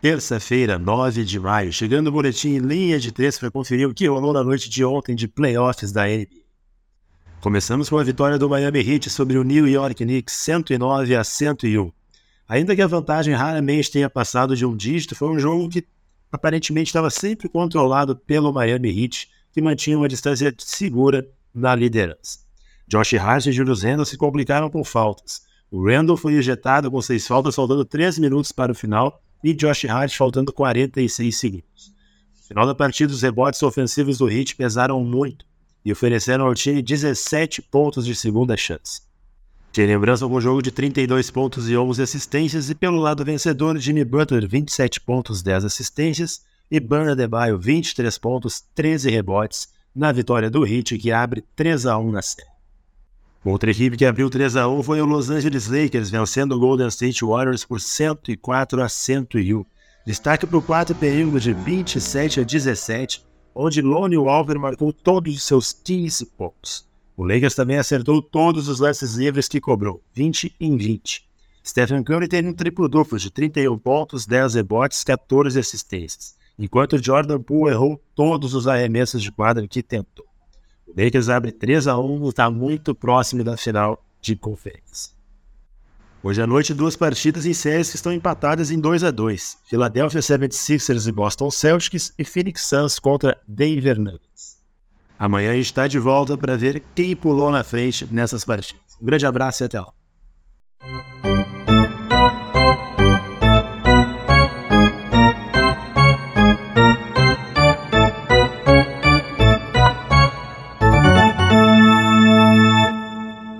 Terça-feira, 9 de maio, chegando o boletim em linha de três para conferir o que rolou na noite de ontem de playoffs da NBA. Começamos com a vitória do Miami Heat sobre o New York Knicks, 109 a 101. Ainda que a vantagem raramente tenha passado de um dígito, foi um jogo que aparentemente estava sempre controlado pelo Miami Heat, que mantinha uma distância segura na liderança. Josh Hart e Julius Randle se complicaram com faltas. O Randle foi ejetado com seis faltas, faltando 3 minutos para o final, e Josh Hart faltando 46 segundos. No final da partida, os rebotes ofensivos do Heat pesaram muito e ofereceram ao time 17 pontos de segunda chance. Tinha lembrança com um jogo de 32 pontos e 11 assistências, e pelo lado vencedor, Jimmy Butler, 27 pontos, 10 assistências, e Bernard Debaio, 23 pontos, 13 rebotes, na vitória do Heat, que abre 3 a 1 na série. Outra equipe que abriu 3 a 1 foi o Los Angeles Lakers, vencendo o Golden State Warriors por 104 a 101. Destaque para o quarto período de 27 a 17, onde Lonnie Walker marcou todos os seus 15 pontos. O Lakers também acertou todos os lances livres que cobrou, 20 em 20. Stephen Curry teve um triplo-duplo de 31 pontos, 10 rebotes, 14 assistências, enquanto Jordan Poole errou todos os arremessos de quadra que tentou. Lakers abre 3 a 1 e está muito próximo da final de conferência. Hoje à noite, duas partidas em séries que estão empatadas em 2 a 2 Philadelphia 76ers e Boston Celtics e Phoenix Suns contra Denver Nuggets. Amanhã a gente está de volta para ver quem pulou na frente nessas partidas. Um grande abraço e até lá.